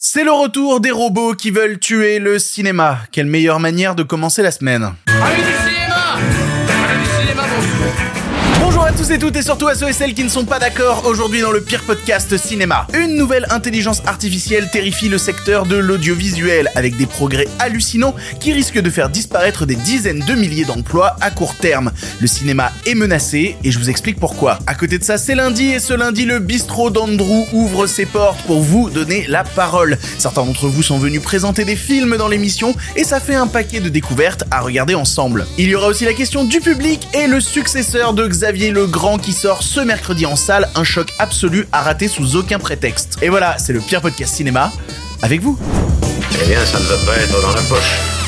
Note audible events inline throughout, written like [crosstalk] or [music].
C'est le retour des robots qui veulent tuer le cinéma. Quelle meilleure manière de commencer la semaine? Tous et toutes et surtout à ceux et celles qui ne sont pas d'accord aujourd'hui dans le pire podcast cinéma. Une nouvelle intelligence artificielle terrifie le secteur de l'audiovisuel avec des progrès hallucinants qui risquent de faire disparaître des dizaines de milliers d'emplois à court terme. Le cinéma est menacé et je vous explique pourquoi. À côté de ça, c'est lundi et ce lundi, le bistrot d'Andrew ouvre ses portes pour vous donner la parole. Certains d'entre vous sont venus présenter des films dans l'émission et ça fait un paquet de découvertes à regarder ensemble. Il y aura aussi la question du public et le successeur de Xavier le Grand qui sort ce mercredi en salle, un choc absolu à rater sous aucun prétexte. Et voilà, c'est le pire podcast cinéma avec vous. Eh bien, ça ne va pas être dans la poche.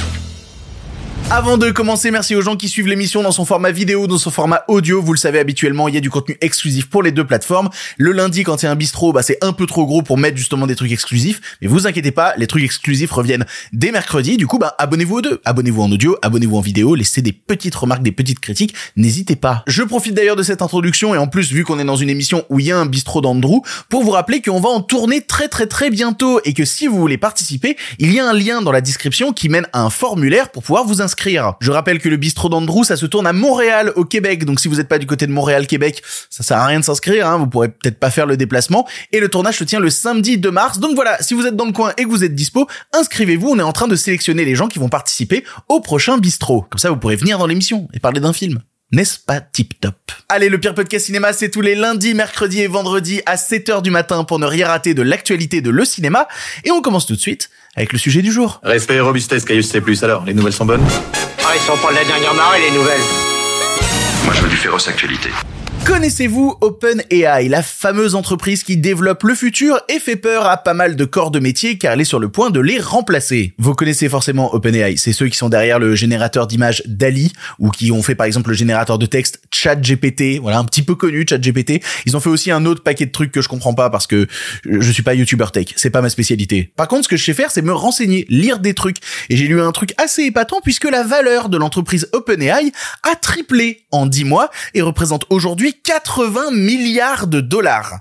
Avant de commencer, merci aux gens qui suivent l'émission dans son format vidéo, dans son format audio. Vous le savez habituellement, il y a du contenu exclusif pour les deux plateformes. Le lundi, quand il y a un bistrot, bah, c'est un peu trop gros pour mettre justement des trucs exclusifs. Mais vous inquiétez pas, les trucs exclusifs reviennent dès mercredi. Du coup, bah, abonnez-vous aux deux. Abonnez-vous en audio, abonnez-vous en vidéo, laissez des petites remarques, des petites critiques. N'hésitez pas. Je profite d'ailleurs de cette introduction et en plus, vu qu'on est dans une émission où il y a un bistrot d'Andrew, pour vous rappeler qu'on va en tourner très très très bientôt et que si vous voulez participer, il y a un lien dans la description qui mène à un formulaire pour pouvoir vous inscrire je rappelle que le bistrot d'Andrew, ça se tourne à Montréal, au Québec. Donc si vous n'êtes pas du côté de Montréal, Québec, ça sert à rien de s'inscrire. Hein. Vous pourrez peut-être pas faire le déplacement. Et le tournage se tient le samedi 2 mars. Donc voilà, si vous êtes dans le coin et que vous êtes dispo, inscrivez-vous. On est en train de sélectionner les gens qui vont participer au prochain bistrot. Comme ça, vous pourrez venir dans l'émission et parler d'un film. N'est-ce pas tip top? Allez, le pire podcast cinéma, c'est tous les lundis, mercredis et vendredis à 7h du matin pour ne rien rater de l'actualité de le cinéma. Et on commence tout de suite avec le sujet du jour. Respect et robustesse, Caius C+. Alors, les nouvelles sont bonnes? Ah, ils sont pas de la dernière marée, les nouvelles. Moi, je veux du féroce actualité. Connaissez-vous OpenAI, la fameuse entreprise qui développe le futur et fait peur à pas mal de corps de métier car elle est sur le point de les remplacer? Vous connaissez forcément OpenAI, c'est ceux qui sont derrière le générateur d'images DALI ou qui ont fait par exemple le générateur de texte ChatGPT, voilà un petit peu connu ChatGPT. Ils ont fait aussi un autre paquet de trucs que je comprends pas parce que je suis pas YouTuber tech, c'est pas ma spécialité. Par contre, ce que je sais faire, c'est me renseigner, lire des trucs et j'ai lu un truc assez épatant puisque la valeur de l'entreprise OpenAI a triplé en 10 mois et représente aujourd'hui 80 milliards de dollars.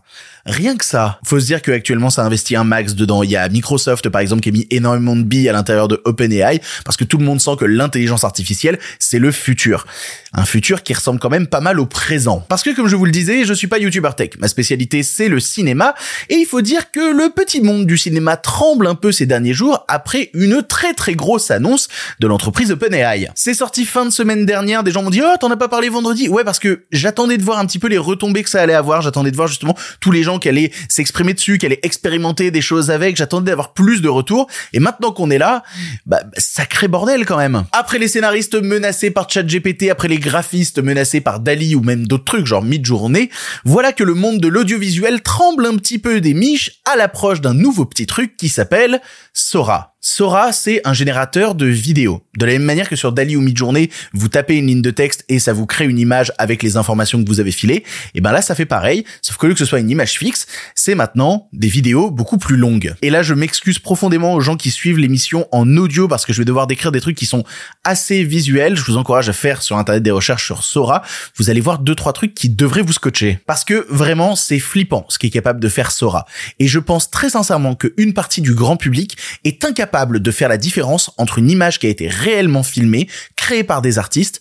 Rien que ça. Faut se dire qu'actuellement ça investit un max dedans. Il y a Microsoft par exemple qui a mis énormément de billes à l'intérieur de OpenAI parce que tout le monde sent que l'intelligence artificielle c'est le futur. Un futur qui ressemble quand même pas mal au présent. Parce que comme je vous le disais, je suis pas YouTuber tech. Ma spécialité c'est le cinéma et il faut dire que le petit monde du cinéma tremble un peu ces derniers jours après une très très grosse annonce de l'entreprise OpenAI. C'est sorti fin de semaine dernière, des gens m'ont dit "Oh, t'en as pas parlé vendredi." Ouais, parce que j'attendais de voir un petit peu les retombées que ça allait avoir, j'attendais de voir justement tous les gens qu'elle allait s'exprimer dessus, qu'elle allait expérimenter des choses avec. J'attendais d'avoir plus de retours. Et maintenant qu'on est là, bah, sacré bordel quand même. Après les scénaristes menacés par ChatGPT, après les graphistes menacés par Dali ou même d'autres trucs genre Midjourney, voilà que le monde de l'audiovisuel tremble un petit peu des miches à l'approche d'un nouveau petit truc qui s'appelle Sora. Sora, c'est un générateur de vidéos. De la même manière que sur Dali ou Midjourney, vous tapez une ligne de texte et ça vous crée une image avec les informations que vous avez filées. Et ben là, ça fait pareil. Sauf que lieu que ce soit une image fixe, c'est maintenant des vidéos beaucoup plus longues. Et là, je m'excuse profondément aux gens qui suivent l'émission en audio parce que je vais devoir décrire des trucs qui sont assez visuels. Je vous encourage à faire sur internet des recherches sur Sora. Vous allez voir deux, trois trucs qui devraient vous scotcher. Parce que vraiment, c'est flippant ce qui est capable de faire Sora. Et je pense très sincèrement qu'une partie du grand public est incapable de faire la différence entre une image qui a été réellement filmée, créée par des artistes,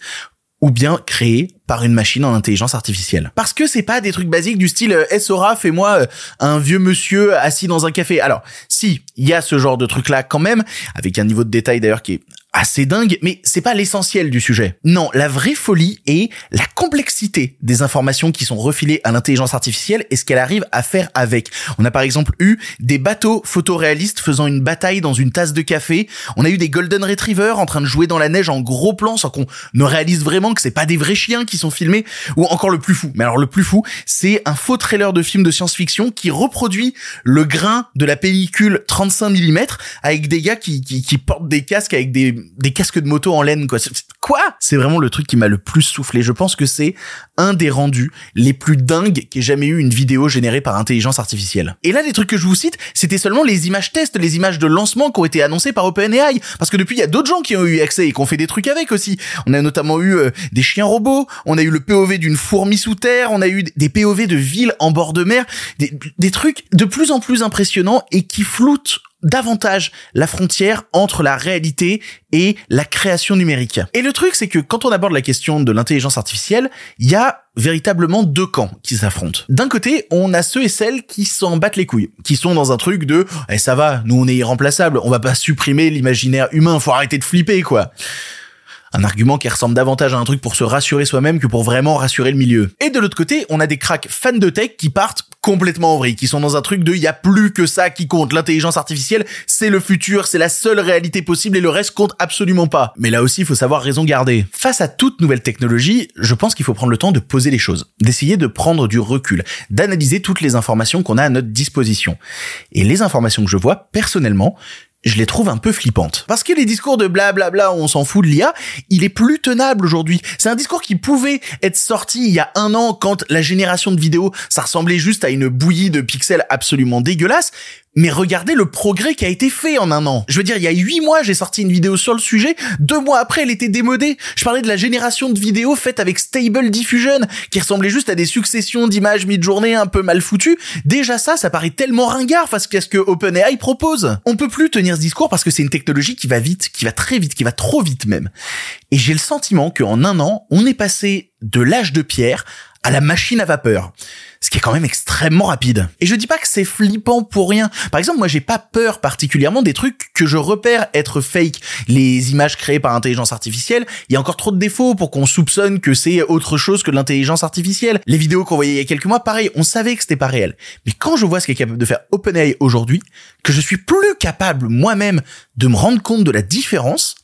ou bien créée par une machine en intelligence artificielle. Parce que c'est pas des trucs basiques du style euh, Sora, fais-moi euh, un vieux monsieur assis dans un café. Alors, si, il y a ce genre de truc là quand même, avec un niveau de détail d'ailleurs qui est assez dingue, mais c'est pas l'essentiel du sujet. Non, la vraie folie est la complexité des informations qui sont refilées à l'intelligence artificielle et ce qu'elle arrive à faire avec. On a par exemple eu des bateaux photoréalistes faisant une bataille dans une tasse de café. On a eu des golden retrievers en train de jouer dans la neige en gros plan sans qu'on ne réalise vraiment que c'est pas des vrais chiens qui sont filmés. Ou encore le plus fou. Mais alors le plus fou, c'est un faux trailer de film de science-fiction qui reproduit le grain de la pellicule 35 mm avec des gars qui, qui, qui portent des casques avec des des casques de moto en laine, quoi. Quoi? C'est vraiment le truc qui m'a le plus soufflé. Je pense que c'est un des rendus les plus dingues qu'ait jamais eu une vidéo générée par intelligence artificielle. Et là, les trucs que je vous cite, c'était seulement les images tests, les images de lancement qui ont été annoncées par OpenAI. Parce que depuis, il y a d'autres gens qui ont eu accès et qui ont fait des trucs avec aussi. On a notamment eu euh, des chiens robots, on a eu le POV d'une fourmi sous terre, on a eu des POV de villes en bord de mer, des, des trucs de plus en plus impressionnants et qui floutent davantage la frontière entre la réalité et la création numérique. Et le truc, c'est que quand on aborde la question de l'intelligence artificielle, il y a véritablement deux camps qui s'affrontent. D'un côté, on a ceux et celles qui s'en battent les couilles, qui sont dans un truc de eh, ça va, nous on est irremplaçable, on va pas supprimer l'imaginaire humain, faut arrêter de flipper quoi." Un argument qui ressemble davantage à un truc pour se rassurer soi-même que pour vraiment rassurer le milieu. Et de l'autre côté, on a des cracks fans de tech qui partent complètement en qui sont dans un truc de il y a plus que ça qui compte. L'intelligence artificielle, c'est le futur, c'est la seule réalité possible et le reste compte absolument pas. Mais là aussi, il faut savoir raison garder. Face à toute nouvelle technologie, je pense qu'il faut prendre le temps de poser les choses, d'essayer de prendre du recul, d'analyser toutes les informations qu'on a à notre disposition. Et les informations que je vois, personnellement, je les trouve un peu flippantes. Parce que les discours de blablabla, on s'en fout de l'IA, il est plus tenable aujourd'hui. C'est un discours qui pouvait être sorti il y a un an quand la génération de vidéos, ça ressemblait juste à une bouillie de pixels absolument dégueulasse. Mais regardez le progrès qui a été fait en un an. Je veux dire, il y a huit mois, j'ai sorti une vidéo sur le sujet. Deux mois après, elle était démodée. Je parlais de la génération de vidéos faites avec Stable Diffusion, qui ressemblait juste à des successions d'images mid-journée un peu mal foutues. Déjà ça, ça paraît tellement ringard face à ce que OpenAI propose. On peut plus tenir ce discours parce que c'est une technologie qui va vite, qui va très vite, qui va trop vite même. Et j'ai le sentiment qu'en un an, on est passé de l'âge de pierre à la machine à vapeur. Ce qui est quand même extrêmement rapide. Et je dis pas que c'est flippant pour rien. Par exemple, moi j'ai pas peur particulièrement des trucs que je repère être fake. Les images créées par intelligence artificielle, il y a encore trop de défauts pour qu'on soupçonne que c'est autre chose que de l'intelligence artificielle. Les vidéos qu'on voyait il y a quelques mois, pareil, on savait que c'était pas réel. Mais quand je vois ce qu'est capable de faire OpenAI aujourd'hui, que je suis plus capable moi-même de me rendre compte de la différence,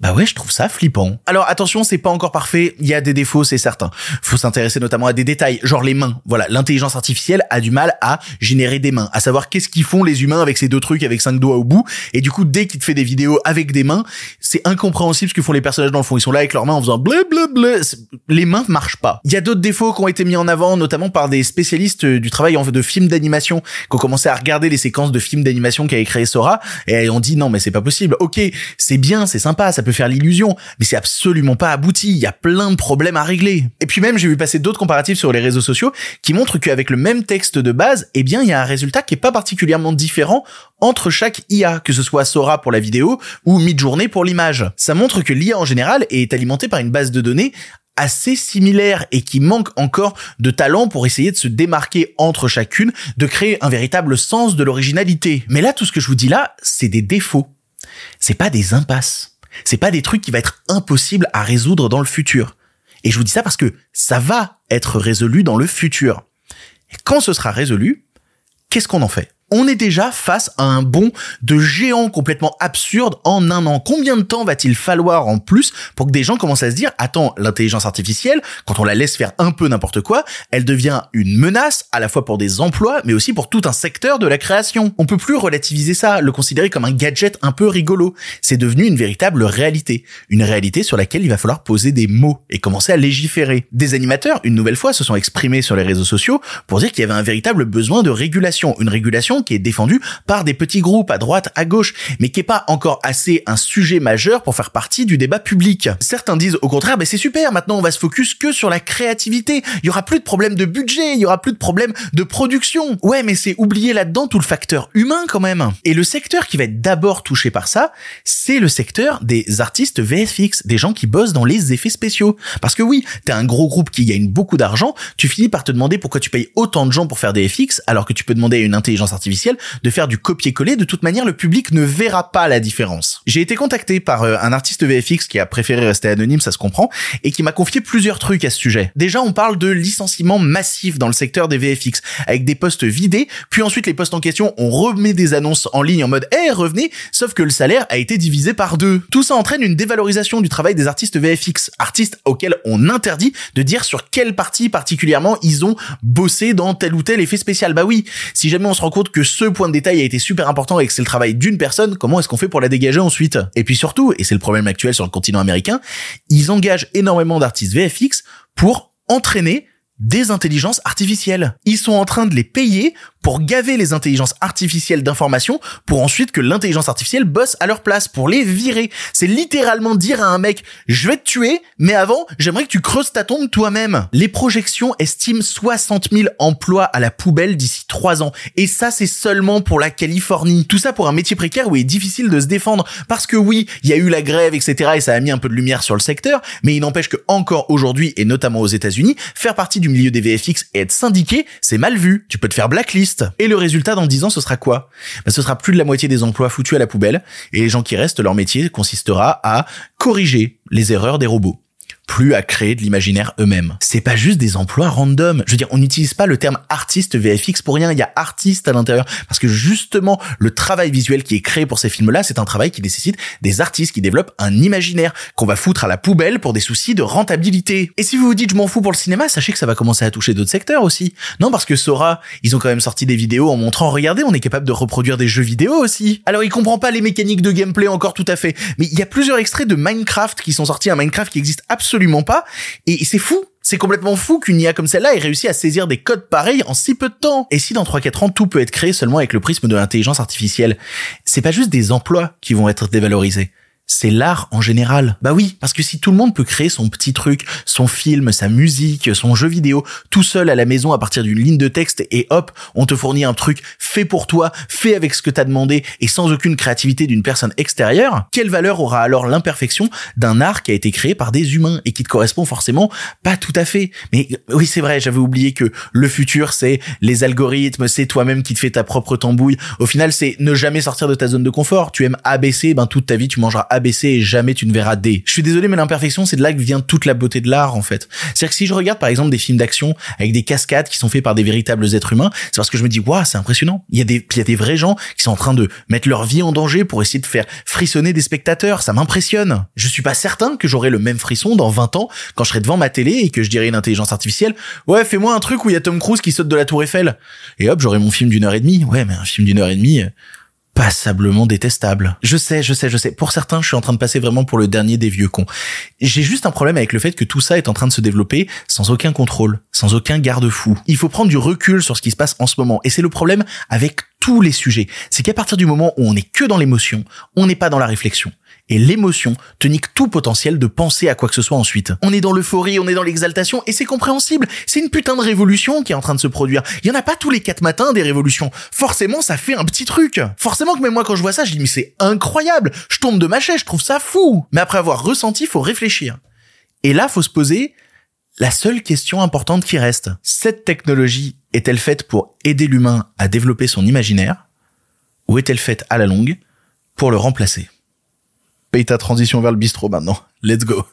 bah ouais, je trouve ça flippant. Alors attention, c'est pas encore parfait, il y a des défauts, c'est certain. Faut s'intéresser notamment à des détails, genre les mains. Voilà, l'intelligence artificielle a du mal à générer des mains, à savoir qu'est-ce qu'ils font les humains avec ces deux trucs avec cinq doigts au bout. Et du coup, dès qu'il te fait des vidéos avec des mains, c'est incompréhensible ce que font les personnages dans le fond. Ils sont là avec leurs mains en faisant bleu bleu bleu. Les mains marchent pas. Il y a d'autres défauts qui ont été mis en avant, notamment par des spécialistes du travail en fait de films d'animation, qui ont commencé à regarder les séquences de films d'animation qu'avait créé Sora et ont dit non mais c'est pas possible. Ok, c'est bien, c'est sympa, peut faire l'illusion, mais c'est absolument pas abouti. Il y a plein de problèmes à régler. Et puis même, j'ai vu passer d'autres comparatifs sur les réseaux sociaux qui montrent qu'avec le même texte de base, eh bien, il y a un résultat qui est pas particulièrement différent entre chaque IA, que ce soit Sora pour la vidéo ou Midjourney pour l'image. Ça montre que l'IA en général est alimentée par une base de données assez similaire et qui manque encore de talent pour essayer de se démarquer entre chacune, de créer un véritable sens de l'originalité. Mais là, tout ce que je vous dis là, c'est des défauts. C'est pas des impasses. C'est pas des trucs qui va être impossible à résoudre dans le futur. Et je vous dis ça parce que ça va être résolu dans le futur. Quand ce sera résolu, qu'est-ce qu'on en fait? On est déjà face à un bond de géant complètement absurde en un an. Combien de temps va-t-il falloir en plus pour que des gens commencent à se dire, attends, l'intelligence artificielle, quand on la laisse faire un peu n'importe quoi, elle devient une menace à la fois pour des emplois, mais aussi pour tout un secteur de la création. On peut plus relativiser ça, le considérer comme un gadget un peu rigolo. C'est devenu une véritable réalité. Une réalité sur laquelle il va falloir poser des mots et commencer à légiférer. Des animateurs, une nouvelle fois, se sont exprimés sur les réseaux sociaux pour dire qu'il y avait un véritable besoin de régulation. Une régulation qui est défendu par des petits groupes à droite, à gauche, mais qui est pas encore assez un sujet majeur pour faire partie du débat public. Certains disent au contraire, mais c'est super, maintenant on va se focus que sur la créativité. Il y aura plus de problème de budget, il y aura plus de problème de production. Ouais, mais c'est oublier là-dedans tout le facteur humain quand même. Et le secteur qui va être d'abord touché par ça, c'est le secteur des artistes VFX, des gens qui bossent dans les effets spéciaux. Parce que oui, t'es un gros groupe qui gagne beaucoup d'argent, tu finis par te demander pourquoi tu payes autant de gens pour faire des FX alors que tu peux demander à une intelligence artificielle de faire du copier-coller. De toute manière, le public ne verra pas la différence. J'ai été contacté par euh, un artiste VFX qui a préféré rester anonyme, ça se comprend, et qui m'a confié plusieurs trucs à ce sujet. Déjà, on parle de licenciements massifs dans le secteur des VFX, avec des postes vidés, puis ensuite les postes en question, on remet des annonces en ligne en mode "Eh, revenez", sauf que le salaire a été divisé par deux. Tout ça entraîne une dévalorisation du travail des artistes VFX, artistes auxquels on interdit de dire sur quelle partie particulièrement ils ont bossé dans tel ou tel effet spécial. Bah oui, si jamais on se rend compte que ce point de détail a été super important et que c'est le travail d'une personne, comment est-ce qu'on fait pour la dégager ensuite? Et puis surtout, et c'est le problème actuel sur le continent américain, ils engagent énormément d'artistes VFX pour entraîner des intelligences artificielles. Ils sont en train de les payer pour gaver les intelligences artificielles d'informations pour ensuite que l'intelligence artificielle bosse à leur place, pour les virer. C'est littéralement dire à un mec, je vais te tuer, mais avant, j'aimerais que tu creuses ta tombe toi-même. Les projections estiment 60 000 emplois à la poubelle d'ici 3 ans. Et ça, c'est seulement pour la Californie. Tout ça pour un métier précaire où il est difficile de se défendre. Parce que oui, il y a eu la grève, etc. et ça a mis un peu de lumière sur le secteur, mais il n'empêche que encore aujourd'hui, et notamment aux États-Unis, faire partie du milieu des VFX et être syndiqué, c'est mal vu. Tu peux te faire blacklist. Et le résultat dans 10 ans, ce sera quoi? Ben, Ce sera plus de la moitié des emplois foutus à la poubelle, et les gens qui restent, leur métier consistera à corriger les erreurs des robots plus à créer de l'imaginaire eux-mêmes. C'est pas juste des emplois random. Je veux dire, on n'utilise pas le terme artiste VFX pour rien. Il y a artiste à l'intérieur parce que justement, le travail visuel qui est créé pour ces films-là, c'est un travail qui nécessite des artistes qui développent un imaginaire qu'on va foutre à la poubelle pour des soucis de rentabilité. Et si vous vous dites je m'en fous pour le cinéma, sachez que ça va commencer à toucher d'autres secteurs aussi. Non, parce que Sora, ils ont quand même sorti des vidéos en montrant, regardez, on est capable de reproduire des jeux vidéo aussi. Alors, il comprend pas les mécaniques de gameplay encore tout à fait, mais il y a plusieurs extraits de Minecraft qui sont sortis, un Minecraft qui existe absolument pas, et c'est fou. C'est complètement fou qu'une IA comme celle-là ait réussi à saisir des codes pareils en si peu de temps. Et si dans 3-4 ans tout peut être créé seulement avec le prisme de l'intelligence artificielle, c'est pas juste des emplois qui vont être dévalorisés c'est l'art en général. Bah oui, parce que si tout le monde peut créer son petit truc, son film, sa musique, son jeu vidéo, tout seul à la maison à partir d'une ligne de texte et hop, on te fournit un truc fait pour toi, fait avec ce que t'as demandé et sans aucune créativité d'une personne extérieure, quelle valeur aura alors l'imperfection d'un art qui a été créé par des humains et qui te correspond forcément pas tout à fait. Mais oui, c'est vrai, j'avais oublié que le futur c'est les algorithmes, c'est toi-même qui te fais ta propre tambouille. Au final, c'est ne jamais sortir de ta zone de confort. Tu aimes ABC, ben toute ta vie tu mangeras ABC et jamais tu ne verras D. Je suis désolé, mais l'imperfection, c'est de là que vient toute la beauté de l'art, en fait. C'est-à-dire que si je regarde, par exemple, des films d'action avec des cascades qui sont faits par des véritables êtres humains, c'est parce que je me dis, waouh, c'est impressionnant. Il y a des, il y a des vrais gens qui sont en train de mettre leur vie en danger pour essayer de faire frissonner des spectateurs. Ça m'impressionne. Je suis pas certain que j'aurai le même frisson dans 20 ans quand je serai devant ma télé et que je dirai une intelligence artificielle, ouais, fais-moi un truc où il y a Tom Cruise qui saute de la tour Eiffel. Et hop, j'aurai mon film d'une heure et demie. Ouais, mais un film d'une heure et demie, passablement détestable. Je sais, je sais, je sais. Pour certains, je suis en train de passer vraiment pour le dernier des vieux cons. J'ai juste un problème avec le fait que tout ça est en train de se développer sans aucun contrôle, sans aucun garde-fou. Il faut prendre du recul sur ce qui se passe en ce moment. Et c'est le problème avec tous les sujets. C'est qu'à partir du moment où on est que dans l'émotion, on n'est pas dans la réflexion et l'émotion te tout potentiel de penser à quoi que ce soit ensuite. On est dans l'euphorie, on est dans l'exaltation, et c'est compréhensible. C'est une putain de révolution qui est en train de se produire. Il y en a pas tous les quatre matins des révolutions. Forcément, ça fait un petit truc. Forcément que même moi, quand je vois ça, je dis, mais c'est incroyable. Je tombe de ma chaise, je trouve ça fou. Mais après avoir ressenti, faut réfléchir. Et là, faut se poser la seule question importante qui reste. Cette technologie est-elle faite pour aider l'humain à développer son imaginaire? Ou est-elle faite à la longue pour le remplacer? paye ta transition vers le bistrot maintenant. Let's go.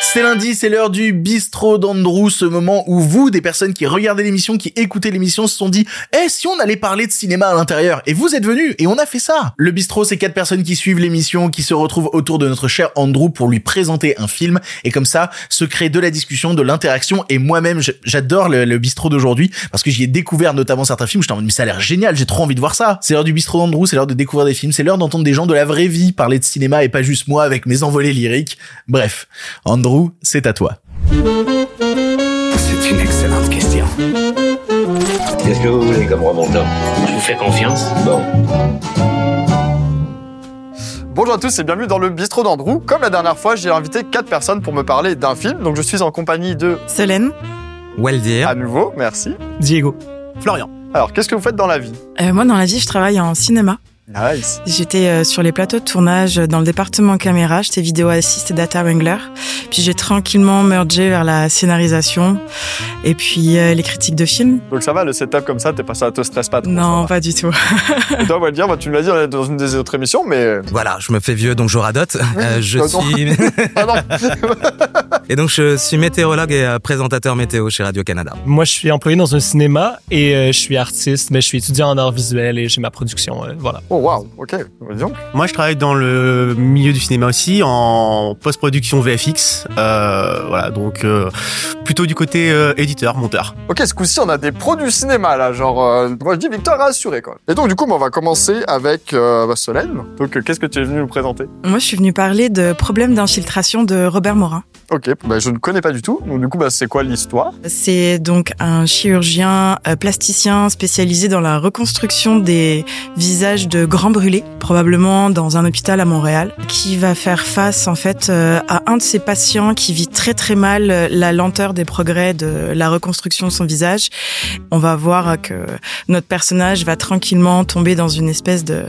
C'est lundi, c'est l'heure du bistrot d'Andrew, ce moment où vous, des personnes qui regardaient l'émission, qui écoutaient l'émission, se sont dit, eh, si on allait parler de cinéma à l'intérieur, et vous êtes venus, et on a fait ça. Le bistrot, c'est quatre personnes qui suivent l'émission, qui se retrouvent autour de notre cher Andrew pour lui présenter un film, et comme ça, se crée de la discussion, de l'interaction, et moi-même, j'adore le, bistrot d'aujourd'hui, parce que j'y ai découvert notamment certains films, j'étais en mode, mais ça a l'air génial, j'ai trop envie de voir ça. C'est l'heure du bistrot d'Andrew, c'est l'heure de découvrir des films, c'est l'heure d'entendre des gens de la vraie vie parler de cinéma, et pas juste moi avec mes envolées lyriques. Bref, c'est à toi. C'est une excellente question. Qu'est-ce que vous voulez comme remontant Je vous fais confiance. Bon. Bonjour à tous et bienvenue dans le bistrot d'Andrew. Comme la dernière fois, j'ai invité quatre personnes pour me parler d'un film. Donc je suis en compagnie de Solène, Waldir, à nouveau, merci. Diego, Florian. Alors, qu'est-ce que vous faites dans la vie? Euh, moi dans la vie je travaille en cinéma. Nice. J'étais euh, sur les plateaux de tournage dans le département caméra, j'étais vidéo assist et data wrangler. Puis j'ai tranquillement mergé vers la scénarisation et puis euh, les critiques de films. Donc ça va, le setup comme ça, t'es pas ça te stresse pas trop. Non, pas du tout. Et toi, on va le dire, bah, tu me l'as dit dans une des autres émissions, mais. Voilà, je me fais vieux donc je radote. Euh, je Pardon. suis [laughs] Ah non [laughs] et donc je suis météorologue et euh, présentateur météo chez Radio Canada. Moi, je suis employé dans un cinéma et euh, je suis artiste, mais je suis étudiant en art visuel et j'ai ma production. euh, voilà. Oh waouh, ok. Dis donc. Moi, je travaille dans le milieu du cinéma aussi, en post-production VFX. Euh, voilà, donc euh, plutôt du côté euh, éditeur, monteur. Ok, ce coup-ci, on a des pros du cinéma, là. Genre, euh, moi, je dis Victor rassuré, quoi. Et donc, du coup, bah, on va commencer avec Solène. Donc, euh, qu'est-ce que tu es venu nous présenter? Moi je suis venue parler de Problème d'infiltration de Robert Morin. Ok, bah, je ne connais pas du tout. Donc du coup, bah, c'est quoi l'histoire? C'est donc un chirurgien euh, plasticien spécialisé dans la reconstruction des visages de grands brûlés, probablement dans un hôpital à Montréal, qui va faire face en fait euh, à un de ses patients qui vit très très mal euh, la lenteur des progrès de la reconstruction de son visage. On va voir que notre personnage va tranquillement tomber dans une espèce de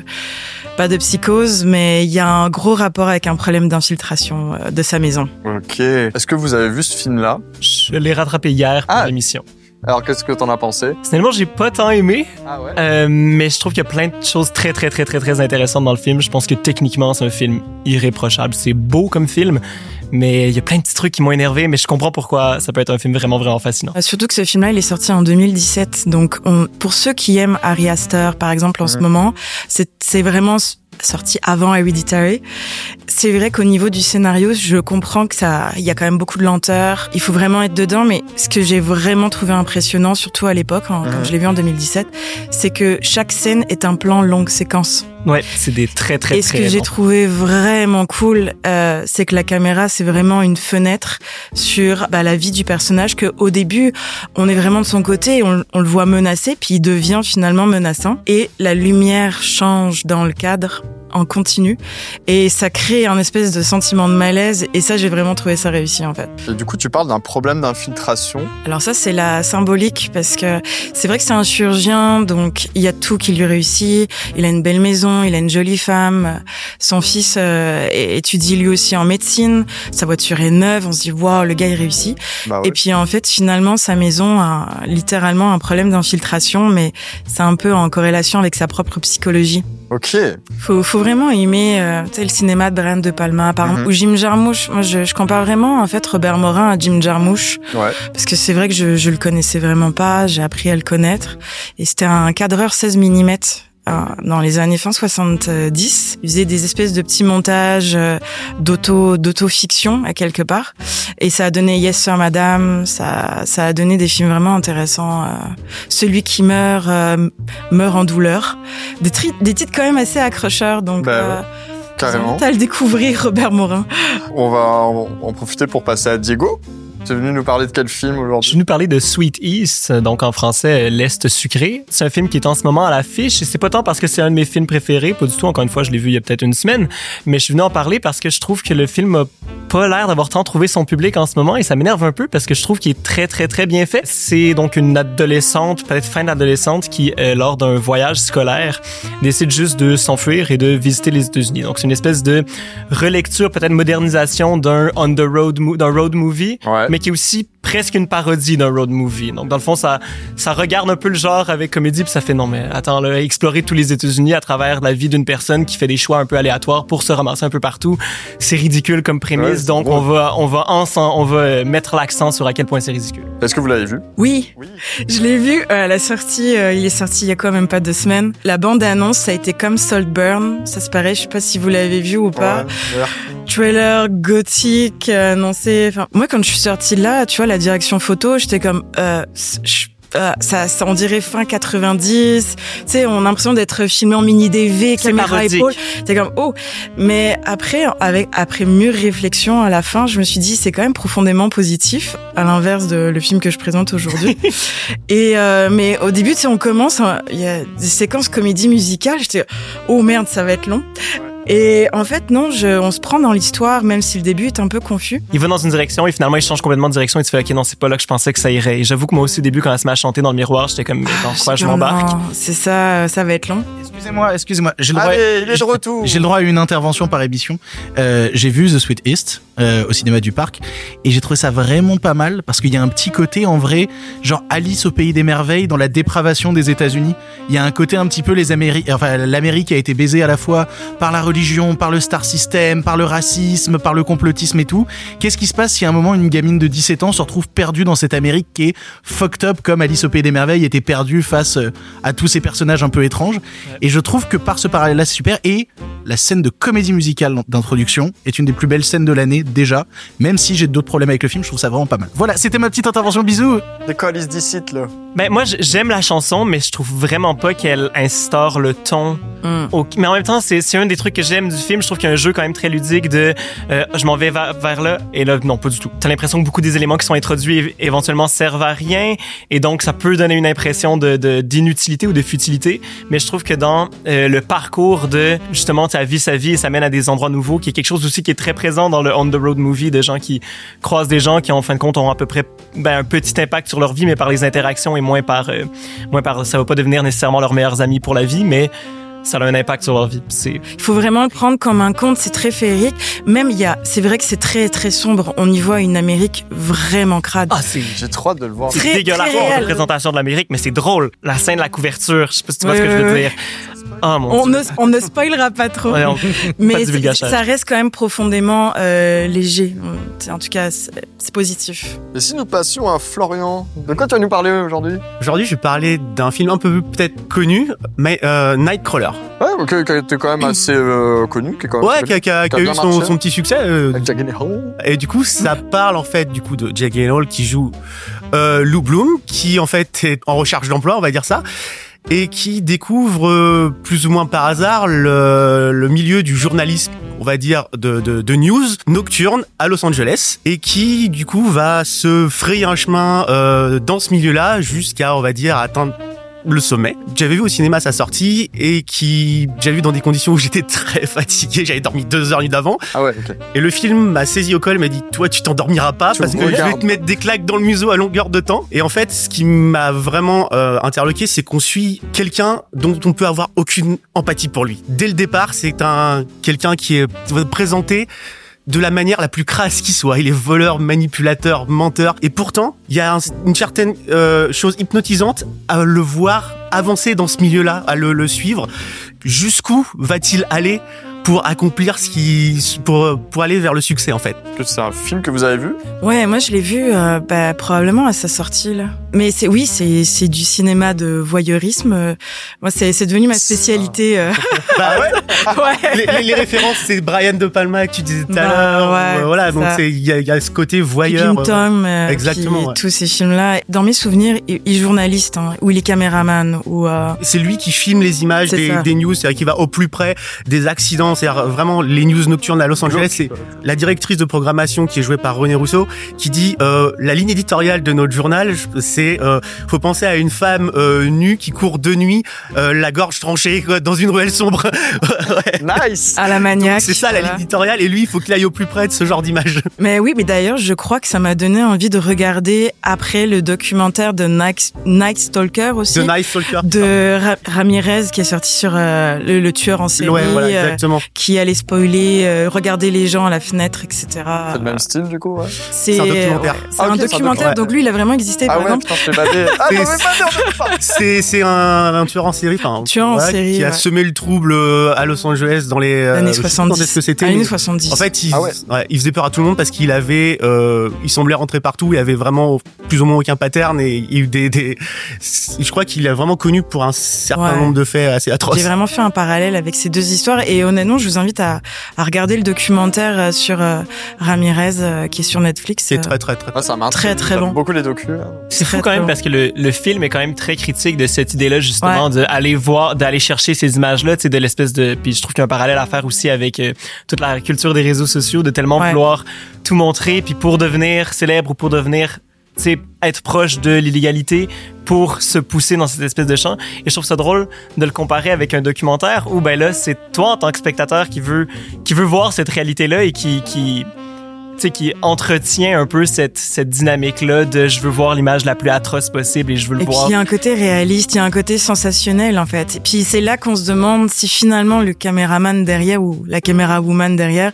pas de psychose, mais il y a un gros rapport avec un problème d'infiltration de sa maison. Ok. Est-ce que vous avez vu ce film-là Je l'ai rattrapé hier pour Ah. l'émission. Alors qu'est-ce que t'en as pensé Finalement, j'ai pas tant aimé, Ah ouais euh, mais je trouve qu'il y a plein de choses très, très, très, très, très intéressantes dans le film. Je pense que techniquement, c'est un film irréprochable. C'est beau comme film, mais il y a plein de petits trucs qui m'ont énervé, mais je comprends pourquoi ça peut être un film vraiment, vraiment fascinant. Euh, Surtout que ce film-là, il est sorti en 2017. Donc, on, pour ceux qui aiment Ari Aster, par exemple, en ce moment, c'est vraiment sorti avant Hereditary. C'est vrai qu'au niveau du scénario, je comprends que ça, il y a quand même beaucoup de lenteur. Il faut vraiment être dedans. Mais ce que j'ai vraiment trouvé impressionnant, surtout à l'époque, hein, quand Mhm. je l'ai vu en 2017, c'est que chaque scène est un plan longue séquence. Ouais, c'est des très, très, Et ce très que j'ai trouvé vraiment cool, euh, c'est que la caméra, c'est vraiment une fenêtre sur bah, la vie du personnage. Que au début, on est vraiment de son côté, on, on le voit menacé, puis il devient finalement menaçant. Et la lumière change dans le cadre en continu, et ça crée un espèce de sentiment de malaise. Et ça, j'ai vraiment trouvé ça réussi en fait. Et du coup, tu parles d'un problème d'infiltration. Alors ça, c'est la symbolique parce que c'est vrai que c'est un chirurgien, donc il y a tout qui lui réussit. Il a une belle maison, il a une jolie femme. Son fils euh, étudie lui aussi en médecine. Sa voiture est neuve. On se dit waouh, le gars il réussit. Bah ouais. Et puis en fait, finalement, sa maison a littéralement un problème d'infiltration, mais c'est un peu en corrélation avec sa propre psychologie. Ok. Faut, faut vraiment aimer euh, tu sais, le cinéma de Brian De Palma, par exemple, Mhm. ou Jim Jarmusch. Moi, je, je compare vraiment en fait Robert Morin à Jim Jarmusch Ouais. parce que c'est vrai que je, je le connaissais vraiment pas, j'ai appris à le connaître. Et c'était un cadreur 16 mm euh, dans les années fin 70. Il faisait des espèces de petits montages euh, d'auto d'auto-fiction à quelque part. Et ça a donné Yes Sir Madame, ça, ça a donné des films vraiment intéressants. euh, Celui qui meurt, euh, meurt en douleur. Des, tri- des titres quand même assez accrocheurs, donc... Bah euh, Carrément. T'as le découvrir, Robert Morin. On va en profiter pour passer à Diego. Tu es venu nous parler de quel film Je aujourd'hui suis venu parler de Sweet East, donc en français L'Est sucré. C'est un film qui est en ce moment à l'affiche et c'est pas tant parce que c'est un de mes films préférés, pas du tout. Encore une fois, je l'ai vu il y a peut-être une semaine, mais je suis venu en parler parce que je trouve que le film a pas l'air d'avoir tant trouvé son public en ce moment et ça m'énerve un peu parce que je trouve qu'il est très très très bien fait. C'est donc une adolescente, peut-être fin d'adolescente, qui euh, lors d'un voyage scolaire décide juste de s'enfuir et de visiter les États-Unis. Donc c'est une espèce de relecture, peut-être modernisation d'un on the road d'un road movie Ouais. mais qui est aussi presque une parodie d'un road movie. Donc dans le fond, ça ça regarde un peu le genre avec comédie, puis ça fait non mais attends, là, explorer tous les États-Unis à travers la vie d'une personne qui fait des choix un peu aléatoires pour se ramasser un peu partout, c'est ridicule comme prémisse. donc on va on va ensemble, on va mettre l'accent sur à quel point c'est ridicule. Est-ce que vous l'avez vu? Oui, Oui. Je l'ai vu euh, à la sortie, euh, il est sorti il y a quand même pas deux semaines. La bande-annonce, ça a été comme Saltburn, ça se paraît, je sais pas si vous l'avez vu ou pas. Ouais. Trailer gothique, euh, non c'est... Enfin, moi quand je suis sortie de là, tu vois, la direction photo, j'étais comme... Euh, je- euh, ça, ça, on dirait fin 90. Tu sais, on a l'impression d'être filmé en mini DV, caméra parodique. épaule. T'es comme oh. Mais après, avec après mûre réflexion à la fin, je me suis dit c'est quand même profondément positif, à l'inverse de le film que je présente aujourd'hui. [laughs] Et euh, mais au début, tu sais, on commence, hein, il y a des séquences comédie musicale. J'étais oh merde, ça va être long. Et en fait, non, je, on se prend dans l'histoire, même si le début est un peu confus. Il va dans une direction et finalement il change complètement de direction et tu fais ok non c'est pas là que je pensais que ça irait. Et j'avoue que moi aussi au début quand elle se met à chanter dans le miroir j'étais comme dans quoi je m'embarque? C'est ça, ça va être long. Excusez-moi, excusez-moi. J'ai le droit. Allez, il est de retour. J'ai le droit à une intervention par émission. Euh, j'ai vu The Sweet East euh, au cinéma du parc et j'ai trouvé ça vraiment pas mal parce qu'il y a un petit côté en vrai, genre Alice au pays des merveilles dans la dépravation des États-Unis. Il y a un côté un petit peu les Amériques, enfin l'Amérique a été baisée à la fois par la religion, par le star system, par le racisme, par le complotisme et tout. Qu'est-ce qui se passe si à un moment une gamine de 17 ans se retrouve perdue dans cette Amérique qui est fucked up comme Alice au pays des merveilles était perdue face euh, à tous ces personnages un peu étranges? Et je trouve que par ce parallèle-là, c'est super. Et la scène de comédie musicale d'introduction est une des plus belles scènes de l'année déjà, même si j'ai d'autres problèmes avec le film, je trouve ça vraiment pas mal. Voilà, c'était ma petite intervention, bisous Des colis d'ici, là. Ben, moi, j'aime la chanson, mais je trouve vraiment pas qu'elle instaure le ton. Mm. au- Mais en même temps, c'est un des trucs que j'aime du film. Je trouve qu'il y a un jeu quand même très ludique de euh, je m'en vais vers, vers là et là, non, pas du tout. T'as l'impression que beaucoup des éléments qui sont introduits éventuellement servent à rien et donc ça peut donner une impression de de- d'inutilité ou de futilité. Mais je trouve que dans euh, le parcours de justement ta vie, sa vie, et ça mène à des endroits nouveaux, qui est quelque chose aussi qui est très présent dans le on the road movie de gens qui croisent des gens qui en fin de compte ont à peu près ben, un petit impact sur leur vie, mais par les interactions et moins par euh, moins par ça va pas devenir nécessairement leurs meilleurs amis pour la vie, mais ça a un impact sur leur vie. Il faut vraiment le prendre comme un conte, c'est très féerique. Même il y a, c'est vrai que c'est très très sombre. On y voit une Amérique vraiment crade. ah c'est J'ai trop hâte de le voir. c'est dégueulasse la représentation de l'Amérique, mais c'est drôle. La scène de la couverture, je sais pas si tu vois Ouais, ce que je veux ouais, dire. Ah mon on dieu. ne, on ne spoilera pas trop. Ouais, on- [laughs] mais pas ça reste quand même profondément euh, léger. En tout cas, c'est positif. Et si nous passions à Florian, de quoi tu vas nous parler aujourd'hui? Aujourd'hui, je vais parler d'un film un peu peut-être connu, mais euh, Nightcrawler. Ouais, qui était quand même assez euh, connu, qui est quand même Ouais, qui a, qui a- qui a Qui a eu son, petit succès. euh, Avec Jack. Et du coup, ça parle en fait du coup de Jake Gyllenhaal qui joue euh, Lou Bloom, qui en fait est en recherche d'emploi, on va dire ça, et qui découvre euh, plus ou moins par hasard le, milieu du journalisme, on va dire de news nocturne à Los Angeles, et qui du coup va se frayer un chemin euh, dans ce milieu-là jusqu'à on va dire atteindre le sommet. J'avais vu au cinéma sa sortie et qui j'avais vu dans des conditions où j'étais [laughs] très fatigué, j'avais dormi deux heures nuit d'avant Ah ouais, ok. et le film m'a saisi au col, m'a dit toi tu t'endormiras pas Tu parce que je vais te mettre des claques dans le museau à longueur de temps. Et en fait, ce qui m'a vraiment euh, interloqué, c'est qu'on suit quelqu'un dont on peut avoir aucune empathie pour lui. Dès le départ, c'est un quelqu'un qui est présenté de la manière la plus crasse qui soit. Il est voleur, manipulateur, menteur. Et pourtant, il y a un- une certaine euh, chose hypnotisante à le voir avancer dans ce milieu-là, à le suivre. Jusqu'où va-t-il aller pour accomplir ce qui, pour, pour aller vers le succès, en fait? C'est un film que vous avez vu? Ouais, moi je l'ai vu euh, bah, probablement à sa sortie là. Mais c'est oui, c'est c'est du cinéma de voyeurisme. Euh, Moi c'est c'est devenu ma spécialité. euh. Bah [laughs] ouais. ouais. les, les- les références, c'est Brian De Palma que tu disais tout à Bah, l'heure. ouais, voilà, donc c'est, il y a, il y a ce côté voyeur. Euh, Tom, euh, exactement, puis ouais. tous ces films-là. Dans mes souvenirs, il est journaliste hein, ou il est caméraman ou euh, C'est lui qui filme les images des, des news, c'est-à-dire qu'il va au plus près des accidents, c'est-à-dire vraiment les news nocturnes à Los Angeles. C'est la directrice de programmation qui est jouée par René Rousseau qui dit euh, la ligne éditoriale de notre journal, c'est euh, faut penser à une femme euh, nue qui court de nuit, euh, la gorge tranchée quoi, dans une ruelle sombre. [laughs] Ouais. Nice à la maniaque. C'est ça la voilà. ligne éditoriale et lui il faut qu'il aille au plus près de ce genre d'image. [laughs] Mais oui, mais d'ailleurs, je crois que ça m'a donné envie de regarder après le documentaire de Night, Night Stalker aussi. The Nice Stalker. de Ra- Ramirez qui est sorti sur euh, le, le tueur en série, Ouais, voilà, euh, exactement. qui allait spoiler, euh, regarder les gens à la fenêtre, etc. C'est le même style du coup, ouais. C'est un documentaire. ouais, c'est Ah, un ok, c'est un documentaire, documentaire. donc lui, il a vraiment existé. Ah par ouais, exemple, putain, je fais bader. [laughs] Ah, C'est- C'est c'est un, un tueur en série, enfin Tueur en série, qui a semé le trouble euh, à Los Angeles dans les euh, années je sais pas quand 70. est-ce que c'était. Années mais- 70. En fait, il, Ah ouais. ouais, il faisait peur à tout le monde parce qu'il avait, euh, il semblait rentrer partout. Il avait vraiment plus ou moins aucun pattern et il y a eu des, des, je crois qu'il a vraiment connu pour un certain Ouais. nombre de faits assez atroces. J'ai vraiment fait un parallèle avec ces deux histoires et honnêtement, je vous invite à, à regarder le documentaire euh, sur euh, Ramirez euh, qui est sur Netflix. C'est euh, très très très. Ah, ça. Très, très bon. beaucoup les docus. hein. C'est fou très, quand très même bon. parce que le, le film est quand même très critique de cette idée-là justement d'aller voir, d'aller chercher ces images-là, tu sais, de l'espèce de. Puis je trouve qu'il y a un parallèle à faire aussi avec euh, toute la culture des réseaux sociaux, de tellement Ouais. vouloir tout montrer, puis pour devenir célèbre ou pour devenir, sais, être proche de l'illégalité, pour se pousser dans cette espèce de champ. Et je trouve ça drôle de le comparer avec un documentaire où ben là, c'est toi en tant que spectateur qui veut qui veut voir cette réalité-là et qui qui sais, qui entretient un peu cette, cette dynamique-là de je veux voir l'image la plus atroce possible et je veux le Et puis voir. il y a un côté réaliste, il y a un côté sensationnel en fait. Et puis c'est là qu'on se demande si finalement le caméraman derrière ou la caméra woman derrière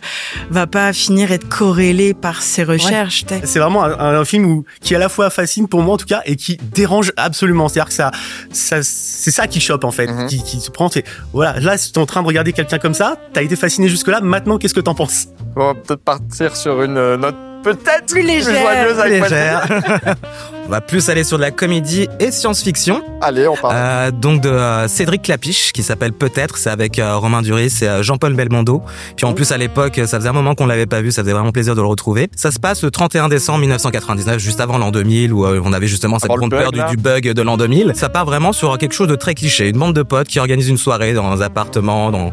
va pas finir être corrélé par ses recherches. C'est vraiment un, un film où, qui à la fois fascine pour moi en tout cas et qui dérange absolument. C'est-à-dire que ça, ça c'est ça qui chope en fait, Mhm. qui, qui se prend. C'est voilà, là, si t'es en train de regarder quelqu'un comme ça, t'as été fasciné jusque là. Maintenant, qu'est-ce que t'en penses? On va peut-être partir sur une euh, note peut-être Plus légère. joyeuse avec Légère. [laughs] On va plus aller sur de la comédie et science-fiction. Allez, on parle. Euh, donc de euh, Cédric Clapiche, qui s'appelle Peut-être, c'est avec euh, Romain Duris et euh, Jean-Paul Belmondo. Puis en plus à l'époque, ça faisait un moment qu'on l'avait pas vu, ça faisait vraiment plaisir de le retrouver. Ça se passe le 31 décembre 1999, juste avant l'an 2000, où on avait justement cette grande peur du, du bug de l'an 2000. Ça part vraiment sur quelque chose de très cliché, une bande de potes qui organise une soirée dans un appartement, dans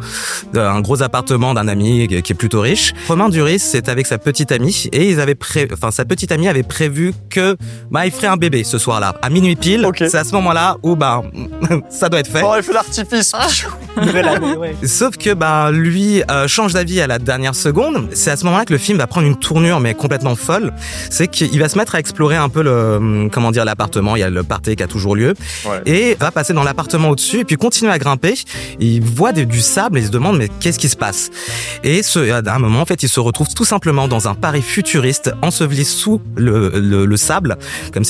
un gros appartement d'un ami qui est plutôt riche. Romain Duris, c'est avec sa petite amie et ils avaient pré... enfin sa petite amie avait prévu que bah un bébé ce soir-là à minuit pile. C'est à ce moment-là où bah [laughs] ça doit être fait. Oh, il fait l'artifice. Ouais. Sauf que bah lui euh, change d'avis à la dernière seconde. C'est à ce moment-là que le film va prendre une tournure mais complètement folle. C'est qu'il va se mettre à explorer un peu le hum, comment dire l'appartement. Il y a le party qui a toujours lieu Ouais. et va passer dans l'appartement au-dessus et puis continuer à grimper. Il voit des- du sable et il se demande mais qu'est-ce qui se passe? Et ce, à un moment en fait il se retrouve tout simplement dans un Paris futuriste enseveli sous le, le, le sable comme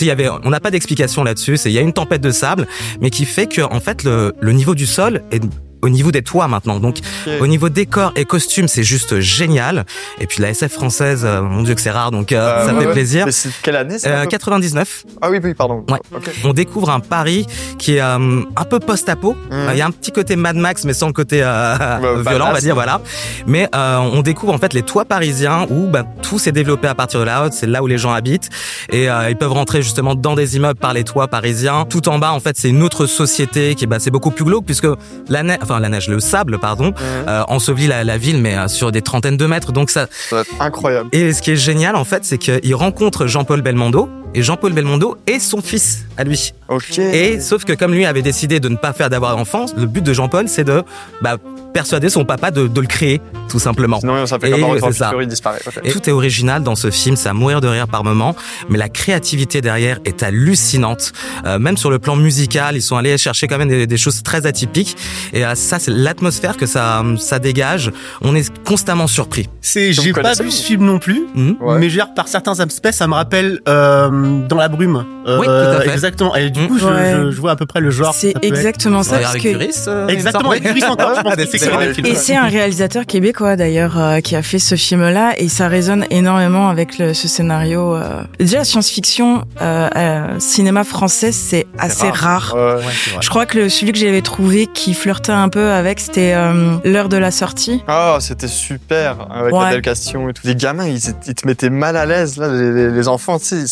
on n'a pas d'explication là-dessus. C'est il y a une tempête de sable mais qui fait que en fait le niveau du sol est au niveau des toits maintenant. Donc au niveau décor et costume, c'est juste génial. Et puis la SF française, euh, mon dieu que c'est rare, donc euh, Euh, ça ouais, fait ouais. plaisir. Mais c'est quelle année ça Euh, 99. Ah oui, oui, pardon. Ouais. On découvre un Paris qui est euh, un peu post-apo. Euh, Il y a un petit côté Mad Max, mais sans le côté euh, Ouais, [laughs] violent, on va dire, voilà. Mais euh, on découvre en fait les toits parisiens où bah, tout s'est développé à partir de là. C'est là où les gens habitent et euh, ils peuvent rentrer justement dans des immeubles par les toits parisiens. Tout en bas, en fait, c'est une autre société qui, bah, c'est beaucoup plus glauque puisque la neige, enfin la neige, le sable, pardon, euh, ensevelit la, la ville, mais euh, sur des trentaines de mètres. Donc ça, Ça va être incroyable. et ce qui est génial, en fait, c'est qu'il rencontre Jean-Paul Belmondo. Et Jean-Paul Belmondo est son fils à lui. Ok. Et sauf que comme lui avait décidé de ne pas faire d'avoir d'enfant, le but de Jean-Paul, c'est de bah, persuader son papa de, de le créer, tout simplement. Sinon, ça fait Et comme dans ça. disparaît. Ok. Et tout est original dans ce film, c'est à mourir de rire par moment, mais la créativité derrière est hallucinante. Euh, même sur le plan musical, ils sont allés chercher quand même des, des choses très atypiques. Et euh, ça, c'est l'atmosphère que ça, ça dégage. On est constamment surpris. C'est, j'ai pas vu ce film non plus, Mhm. Ouais. mais je veux dire, par certains aspects, ça me rappelle euh, dans la brume. Euh, Oui, tout à fait. Exactement. Et du Mm. coup, je, Ouais. je, je vois à peu près le genre. C'est exactement ça. Parce que... Duris, euh, Exactement, il me avec Duris encore, je pense Ah, que c'est le film. Et c'est un réalisateur québécois d'ailleurs euh, qui a fait ce film-là et ça résonne énormément avec le, ce scénario. euh. Déjà, la science-fiction, euh, euh, cinéma français, c'est assez rare. Ouais. Je crois que le, celui que j'avais trouvé qui flirtait un peu avec, c'était euh, l'heure de la sortie. Ah, c'était super avec Ouais. Adèle Castillon et tout. Les gamins, ils, étaient- ils te mettaient mal à l'aise là. Les, les- les enfants, tu sais,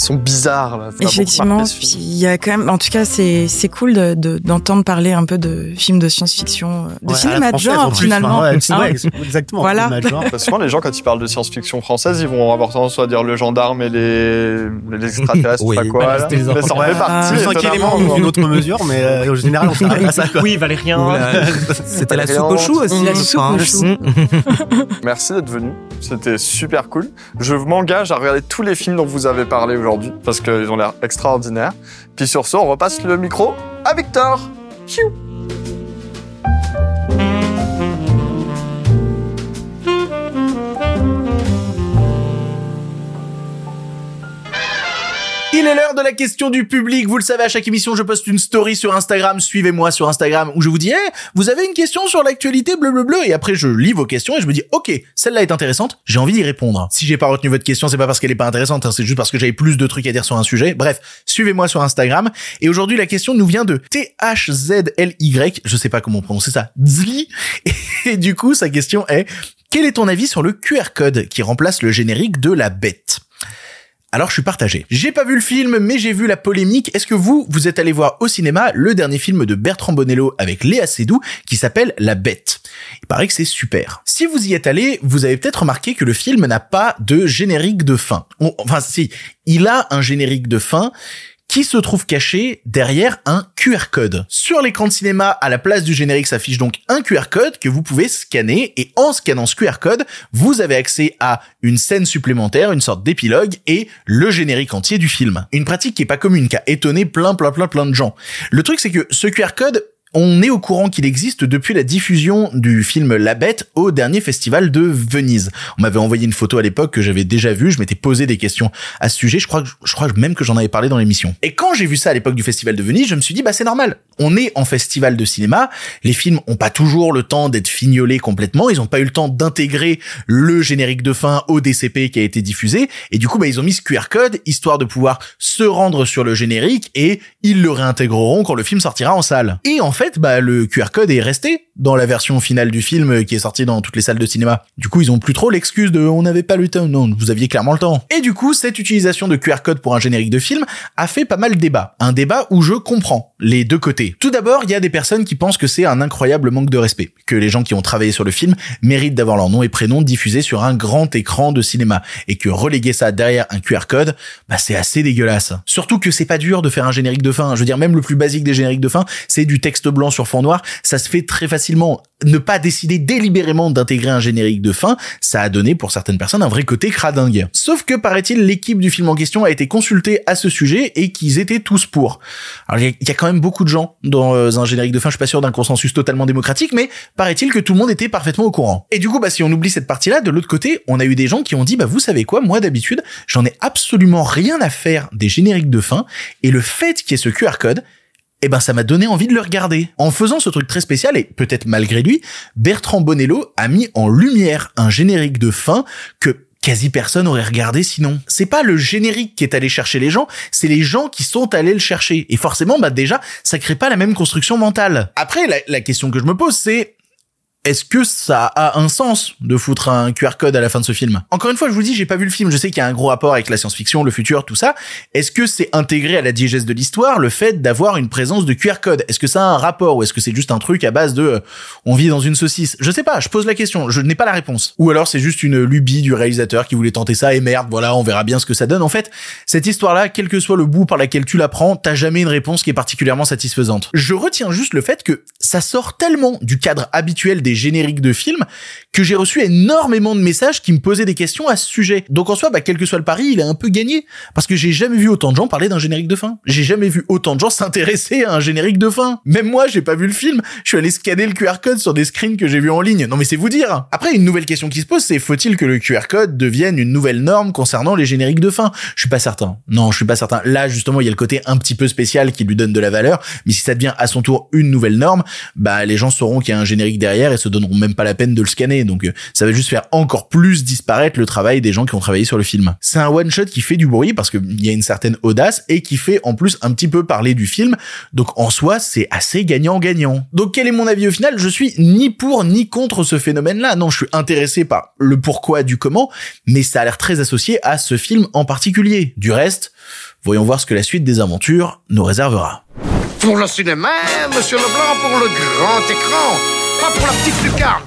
sont bizarres là. Effectivement, il y a quand même, en tout cas, c'est c'est cool de- de- d'entendre parler un peu de films de science-fiction, euh, de Ouais, à cinéma de genre plus, finalement. ouais, Hein exactement. Voilà. genre. Parce souvent, les gens, quand ils parlent de science-fiction française, ils vont avoir tendance à dire le gendarme et les, les extraterrestres, Oui. pas quoi. Là. c'était les Mais ça en enfants. fait partie. Le cinquième élément étonnamment. dans une autre mesure, mais euh, en général, on s'arrête à ça. Quoi. Oui, Valérien. [laughs] C'était la soupe Rien. au chou aussi. La soupe crois, au hein. chou. Mm. Merci d'être venu. C'était super cool. Je m'engage à regarder tous les films dont vous avez parlé aujourd'hui parce qu'ils ont l'air extraordinaires. Puis sur ce, on repasse le micro à Victor. Tchiou. Il est l'heure de la question du public. Vous le savez, à chaque émission, je poste une story sur Instagram. Suivez-moi sur Instagram où je vous dis, Eh, vous avez une question sur l'actualité bleu bleu bleu. Et après, je lis vos questions et je me dis, ok, celle-là est intéressante. J'ai envie d'y répondre. Si j'ai pas retenu votre question, c'est pas parce qu'elle est pas intéressante. hein, c'est juste parce que j'avais plus de trucs à dire sur un sujet. Bref, suivez-moi sur Instagram. Et aujourd'hui, la question nous vient de THZLY. Je sais pas comment prononcer ça. Zli. Et du coup, sa question est, quel est ton avis sur le QR code qui remplace le générique de la bête? Alors je suis partagé. J'ai pas vu le film, mais j'ai vu la polémique. Est-ce que vous, vous êtes allé voir au cinéma le dernier film de Bertrand Bonello avec Léa Seydoux qui s'appelle La Bête? Il paraît que c'est super. Si vous y êtes allé, vous avez peut-être remarqué que le film n'a pas de générique de fin. Enfin si, il a un générique de fin qui se trouve caché derrière un QR code. Sur l'écran de cinéma, à la place du générique s'affiche donc un QR code que vous pouvez scanner et en scannant ce QR code, vous avez accès à une scène supplémentaire, une sorte d'épilogue et le générique entier du film. Une pratique qui est pas commune, qui a étonné plein plein plein plein de gens. Le truc c'est que ce QR code on est au courant qu'il existe depuis la diffusion du film La Bête au dernier festival de Venise. On m'avait envoyé une photo à l'époque que j'avais déjà vue, je m'étais posé des questions à ce sujet, je crois, je crois même que j'en avais parlé dans l'émission. Et quand j'ai vu ça à l'époque du festival de Venise, je me suis dit, bah c'est normal, on est en festival de cinéma, les films ont pas toujours le temps d'être fignolés complètement, ils ont pas eu le temps d'intégrer le générique de fin au DCP qui a été diffusé, et du coup, bah ils ont mis ce QR code, histoire de pouvoir se rendre sur le générique, et ils le réintégreront quand le film sortira en salle. Fait, bah le QR code est resté dans la version finale du film qui est sortie dans toutes les salles de cinéma. Du coup, ils ont plus trop l'excuse de on n'avait pas le temps. Non, vous aviez clairement le temps. Et du coup, cette utilisation de QR code pour un générique de film a fait pas mal de débat. Un débat où je comprends les deux côtés. Tout d'abord, il y a des personnes qui pensent que c'est un incroyable manque de respect, que les gens qui ont travaillé sur le film méritent d'avoir leur nom et prénom diffusés sur un grand écran de cinéma et que reléguer ça derrière un QR code, bah c'est assez dégueulasse. Surtout que c'est pas dur de faire un générique de fin. Je veux dire, même le plus basique des génériques de fin, c'est du texte blanc sur fond noir. Ça se fait très facilement. Ne pas décider délibérément d'intégrer un générique de fin, ça a donné pour certaines personnes un vrai côté cradingue. Sauf que paraît-il, l'équipe du film en question a été consultée à ce sujet et qu'ils étaient tous pour. Alors il y y, a quand même beaucoup de gens dans euh, un générique de fin. Je suis pas sûr d'un consensus totalement démocratique, mais paraît-il que tout le monde était parfaitement au courant. Et du coup, bah si on oublie cette partie-là, de l'autre côté, on a eu des gens qui ont dit, bah vous savez quoi, moi d'habitude, j'en ai absolument rien à faire des génériques de fin, et le fait qu'il y ait ce QR code, eh ben ça m'a donné envie de le regarder. En faisant ce truc très spécial, et peut-être malgré lui, Bertrand Bonello a mis en lumière un générique de fin que quasi personne aurait regardé sinon. C'est pas le générique qui est allé chercher les gens, c'est les gens qui sont allés le chercher. Et forcément, bah déjà, ça crée pas la même construction mentale. Après, la, la question que je me pose, c'est est-ce que ça a un sens de foutre un QR code à la fin de ce film? Encore une fois, je vous dis, j'ai pas vu le film, je sais qu'il y a un gros rapport avec la science-fiction, le futur, tout ça. Est-ce que c'est intégré à la diégèse de l'histoire le fait d'avoir une présence de QR code? Est-ce que ça a un rapport ou est-ce que c'est juste un truc à base de euh, on vit dans une saucisse? Je sais pas, je pose la question, je n'ai pas la réponse. Ou alors c'est juste une lubie du réalisateur qui voulait tenter ça et merde, voilà, on verra bien ce que ça donne. En fait, cette histoire-là, quel que soit le bout par laquelle tu la prends, t'as jamais une réponse qui est particulièrement satisfaisante. Je retiens juste le fait que ça sort tellement du cadre habituel des génériques de films que j'ai reçu énormément de messages qui me posaient des questions à ce sujet. Donc en soi, bah, quel que soit le pari, il a un peu gagné. Parce que j'ai jamais vu autant de gens parler d'un générique de fin. J'ai jamais vu autant de gens s'intéresser à un générique de fin. Même moi, j'ai pas vu le film. Je suis allé scanner le QR code sur des screens que j'ai vus en ligne. Non mais c'est vous dire. Après, une nouvelle question qui se pose, c'est faut-il que le QR code devienne une nouvelle norme concernant les génériques de fin? Je suis pas certain. Non, je suis pas certain. Là, justement, il y a le côté un petit peu spécial qui lui donne de la valeur. Mais si ça devient à son tour une nouvelle norme, bah les gens sauront qu'il y a un générique derrière se donneront même pas la peine de le scanner. Donc euh, ça va juste faire encore plus disparaître le travail des gens qui ont travaillé sur le film. C'est un one shot qui fait du bruit parce qu'il y a une certaine audace et qui fait en plus un petit peu parler du film. Donc en soi, c'est assez gagnant-gagnant. Donc quel est mon avis au final? Je suis ni pour ni contre ce phénomène-là. Non, je suis intéressé par le pourquoi du comment, mais ça a l'air très associé à ce film en particulier. Du reste, voyons voir ce que la suite des aventures nous réservera. Pour le cinéma, monsieur Leblanc, pour le grand écran, pas pour la petite lucarne.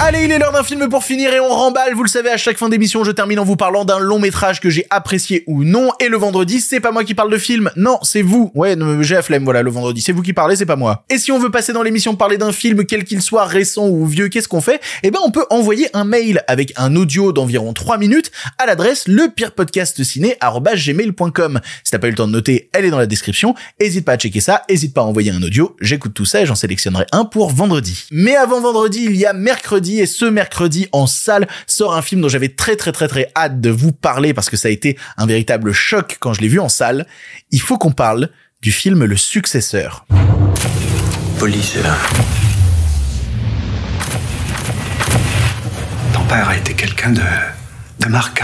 Allez, il est l'heure d'un film pour finir et on remballe. Vous le savez, à chaque fin d'émission, je termine en vous parlant d'un long métrage que j'ai apprécié ou non. Et le vendredi, c'est pas moi qui parle de film. Non, c'est vous. Ouais, j'ai la flemme, voilà, le vendredi. C'est vous qui parlez, c'est pas moi. Et si on veut passer dans l'émission parler d'un film, quel qu'il soit récent ou vieux, qu'est-ce qu'on fait? Eh ben, on peut envoyer un mail avec un audio d'environ 3 minutes à l'adresse lepirepodcastciné.gmail.com. Si t'as pas eu le temps de noter, elle est dans la description. Hésite pas à checker ça. Hésite pas à envoyer un audio. J'écoute tout ça et j'en sélectionnerai un pour vendredi. Mais avant vendredi, il y a mercredi et ce mercredi en salle sort un film dont j'avais très très très très hâte de vous parler parce que ça a été un véritable choc quand je l'ai vu en salle. Il faut qu'on parle du film Le Successeur. Police est là. Ton père a été quelqu'un de... de marque.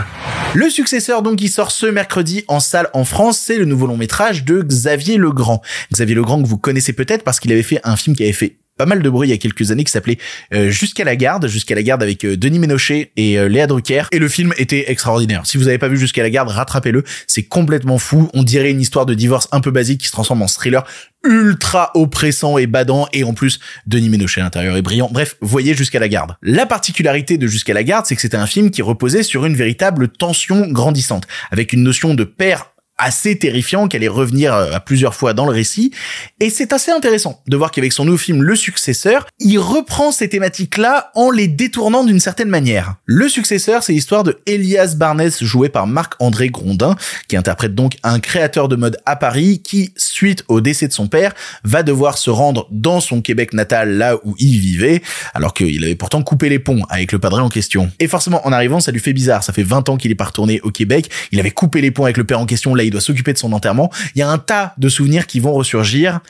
Le successeur donc qui sort ce mercredi en salle en France, c'est le nouveau long métrage de Xavier Legrand. Xavier Legrand que vous connaissez peut-être parce qu'il avait fait un film qui avait fait pas mal de bruit il y a quelques années qui s'appelait euh, Jusqu'à la garde, Jusqu'à la garde avec euh, Denis Ménochet et euh, Léa Drucker et le film était extraordinaire. Si vous avez pas vu Jusqu'à la garde, rattrapez-le, c'est complètement fou, on dirait une histoire de divorce un peu basique qui se transforme en thriller ultra oppressant et badant et en plus Denis Ménochet à l'intérieur est brillant. Bref, voyez Jusqu'à la garde. La particularité de Jusqu'à la garde, c'est que c'était un film qui reposait sur une véritable tension grandissante avec une notion de père assez terrifiant qui allait revenir euh, à plusieurs fois dans le récit. Et c'est assez intéressant de voir qu'avec son nouveau film Le Successeur, il reprend ces thématiques-là en les détournant d'une certaine manière. Le Successeur, c'est l'histoire de Elias Barnes, joué par Marc-André Grondin, qui interprète donc un créateur de mode à Paris qui, suite au décès de son père, va devoir se rendre dans son Québec natal, là où il vivait, alors qu'il avait pourtant coupé les ponts avec le padré en question. Et forcément, en arrivant, ça lui fait bizarre. Ça fait 20 ans qu'il est pas retourné au Québec. Il avait coupé les ponts avec le père en question. Là, il doit s'occuper de son enterrement. Il y a un tas de souvenirs qui vont ressurgir.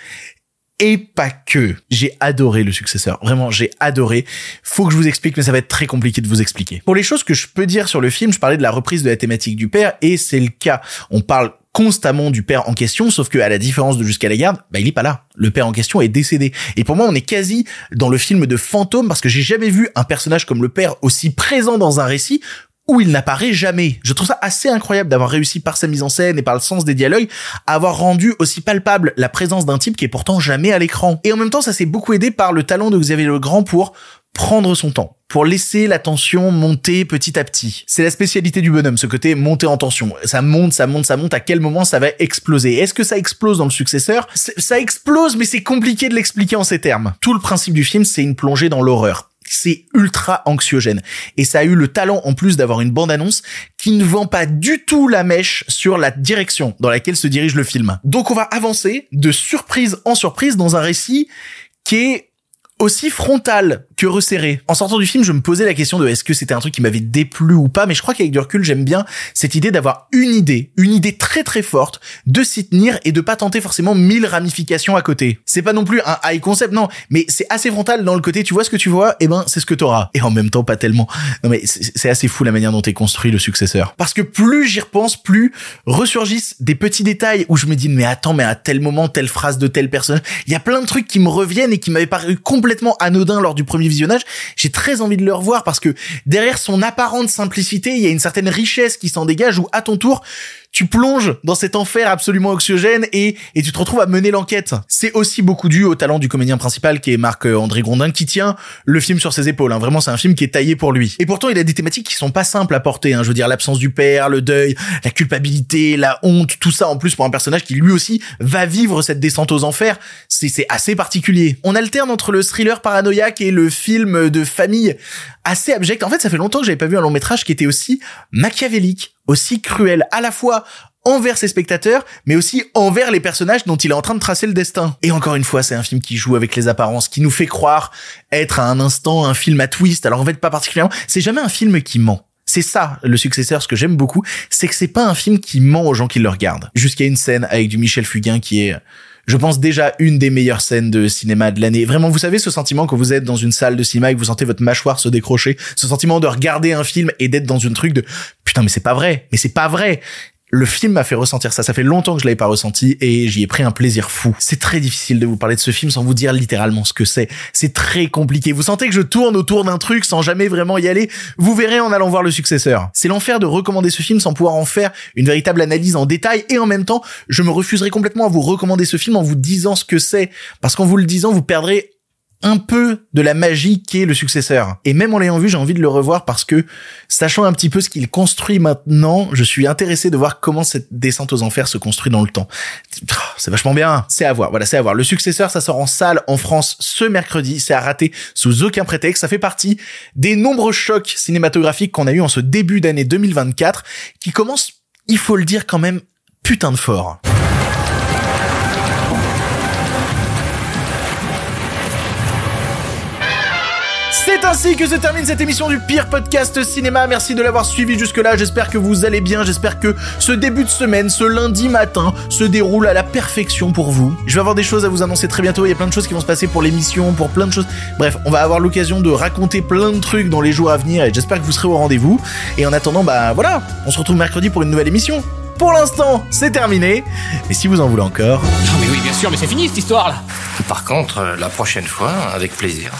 Et pas que. J'ai adoré le successeur. Vraiment, j'ai adoré. Faut que je vous explique, mais ça va être très compliqué de vous expliquer. Pour les choses que je peux dire sur le film, je parlais de la reprise de la thématique du père, et c'est le cas. On parle constamment du père en question, sauf que à la différence de Jusqu'à la garde, bah il est pas là. Le père en question est décédé. Et pour moi, on est quasi dans le film de fantôme parce que j'ai jamais vu un personnage comme le père aussi présent dans un récit où il n'apparaît jamais. Je trouve ça assez incroyable d'avoir réussi par sa mise en scène et par le sens des dialogues à avoir rendu aussi palpable la présence d'un type qui est pourtant jamais à l'écran. Et en même temps, ça s'est beaucoup aidé par le talent de Xavier Legrand pour prendre son temps, pour laisser la tension monter petit à petit. C'est la spécialité du bonhomme, ce côté monter en tension. Ça monte, ça monte, ça monte, à quel moment ça va exploser? Est-ce que ça explose dans le successeur? Ça explose, mais c'est compliqué de l'expliquer en ces termes. Tout le principe du film, c'est une plongée dans l'horreur c'est ultra anxiogène. Et ça a eu le talent en plus d'avoir une bande-annonce qui ne vend pas du tout la mèche sur la direction dans laquelle se dirige le film. Donc on va avancer de surprise en surprise dans un récit qui est aussi frontal que resserré. En sortant du film, je me posais la question de est-ce que c'était un truc qui m'avait déplu ou pas, mais je crois qu'avec du recul, j'aime bien cette idée d'avoir une idée, une idée très très forte, de s'y tenir et de pas tenter forcément mille ramifications à côté. C'est pas non plus un high concept, non, mais c'est assez frontal dans le côté, tu vois ce que tu vois, et eh ben c'est ce que t'auras. Et en même temps, pas tellement. Non mais c'est assez fou la manière dont est construit le successeur. Parce que plus j'y repense, plus ressurgissent des petits détails où je me dis mais attends, mais à tel moment, telle phrase de telle personne, il y a plein de trucs qui me reviennent et qui m'avaient paru complètement anodins lors du premier visionnage, j'ai très envie de le revoir parce que derrière son apparente simplicité, il y a une certaine richesse qui s'en dégage où à ton tour, tu plonges dans cet enfer absolument oxygène et, et tu te retrouves à mener l'enquête. C'est aussi beaucoup dû au talent du comédien principal qui est Marc-André Grondin qui tient le film sur ses épaules. Hein. Vraiment, c'est un film qui est taillé pour lui. Et pourtant, il a des thématiques qui sont pas simples à porter. Hein. Je veux dire, l'absence du père, le deuil, la culpabilité, la honte, tout ça en plus pour un personnage qui lui aussi va vivre cette descente aux enfers. C'est assez particulier. On alterne entre le thriller paranoïaque et le film de famille assez abject. En fait, ça fait longtemps que j'avais pas vu un long métrage qui était aussi machiavélique, aussi cruel, à la fois envers ses spectateurs, mais aussi envers les personnages dont il est en train de tracer le destin. Et encore une fois, c'est un film qui joue avec les apparences, qui nous fait croire être à un instant un film à twist. Alors en fait, pas particulièrement. C'est jamais un film qui ment. C'est ça, le successeur, ce que j'aime beaucoup, c'est que c'est pas un film qui ment aux gens qui le regardent. Jusqu'à une scène avec du Michel Fugain qui est je pense déjà une des meilleures scènes de cinéma de l'année. Vraiment, vous savez ce sentiment quand vous êtes dans une salle de cinéma et que vous sentez votre mâchoire se décrocher, ce sentiment de regarder un film et d'être dans une truc de putain mais c'est pas vrai, mais c'est pas vrai le film m'a fait ressentir ça. Ça fait longtemps que je l'avais pas ressenti et j'y ai pris un plaisir fou. C'est très difficile de vous parler de ce film sans vous dire littéralement ce que c'est. C'est très compliqué. Vous sentez que je tourne autour d'un truc sans jamais vraiment y aller. Vous verrez en allant voir le successeur. C'est l'enfer de recommander ce film sans pouvoir en faire une véritable analyse en détail et en même temps, je me refuserai complètement à vous recommander ce film en vous disant ce que c'est. Parce qu'en vous le disant, vous perdrez un peu de la magie qu'est le successeur. Et même en l'ayant vu, j'ai envie de le revoir parce que, sachant un petit peu ce qu'il construit maintenant, je suis intéressé de voir comment cette descente aux enfers se construit dans le temps. C'est vachement bien. C'est à voir. Voilà, c'est à voir. Le successeur, ça sort en salle en France ce mercredi. C'est à rater sous aucun prétexte. Ça fait partie des nombreux chocs cinématographiques qu'on a eu en ce début d'année 2024 qui commence, il faut le dire quand même, putain de fort. C'est ainsi que se termine cette émission du pire podcast cinéma. Merci de l'avoir suivi jusque-là. J'espère que vous allez bien. J'espère que ce début de semaine, ce lundi matin, se déroule à la perfection pour vous. Je vais avoir des choses à vous annoncer très bientôt. Il y a plein de choses qui vont se passer pour l'émission, pour plein de choses. Bref, on va avoir l'occasion de raconter plein de trucs dans les jours à venir et j'espère que vous serez au rendez-vous. Et en attendant, bah voilà, on se retrouve mercredi pour une nouvelle émission. Pour l'instant, c'est terminé. Et si vous en voulez encore. Non mais oui, bien sûr, mais c'est fini cette histoire là. Par contre, euh, la prochaine fois, avec plaisir.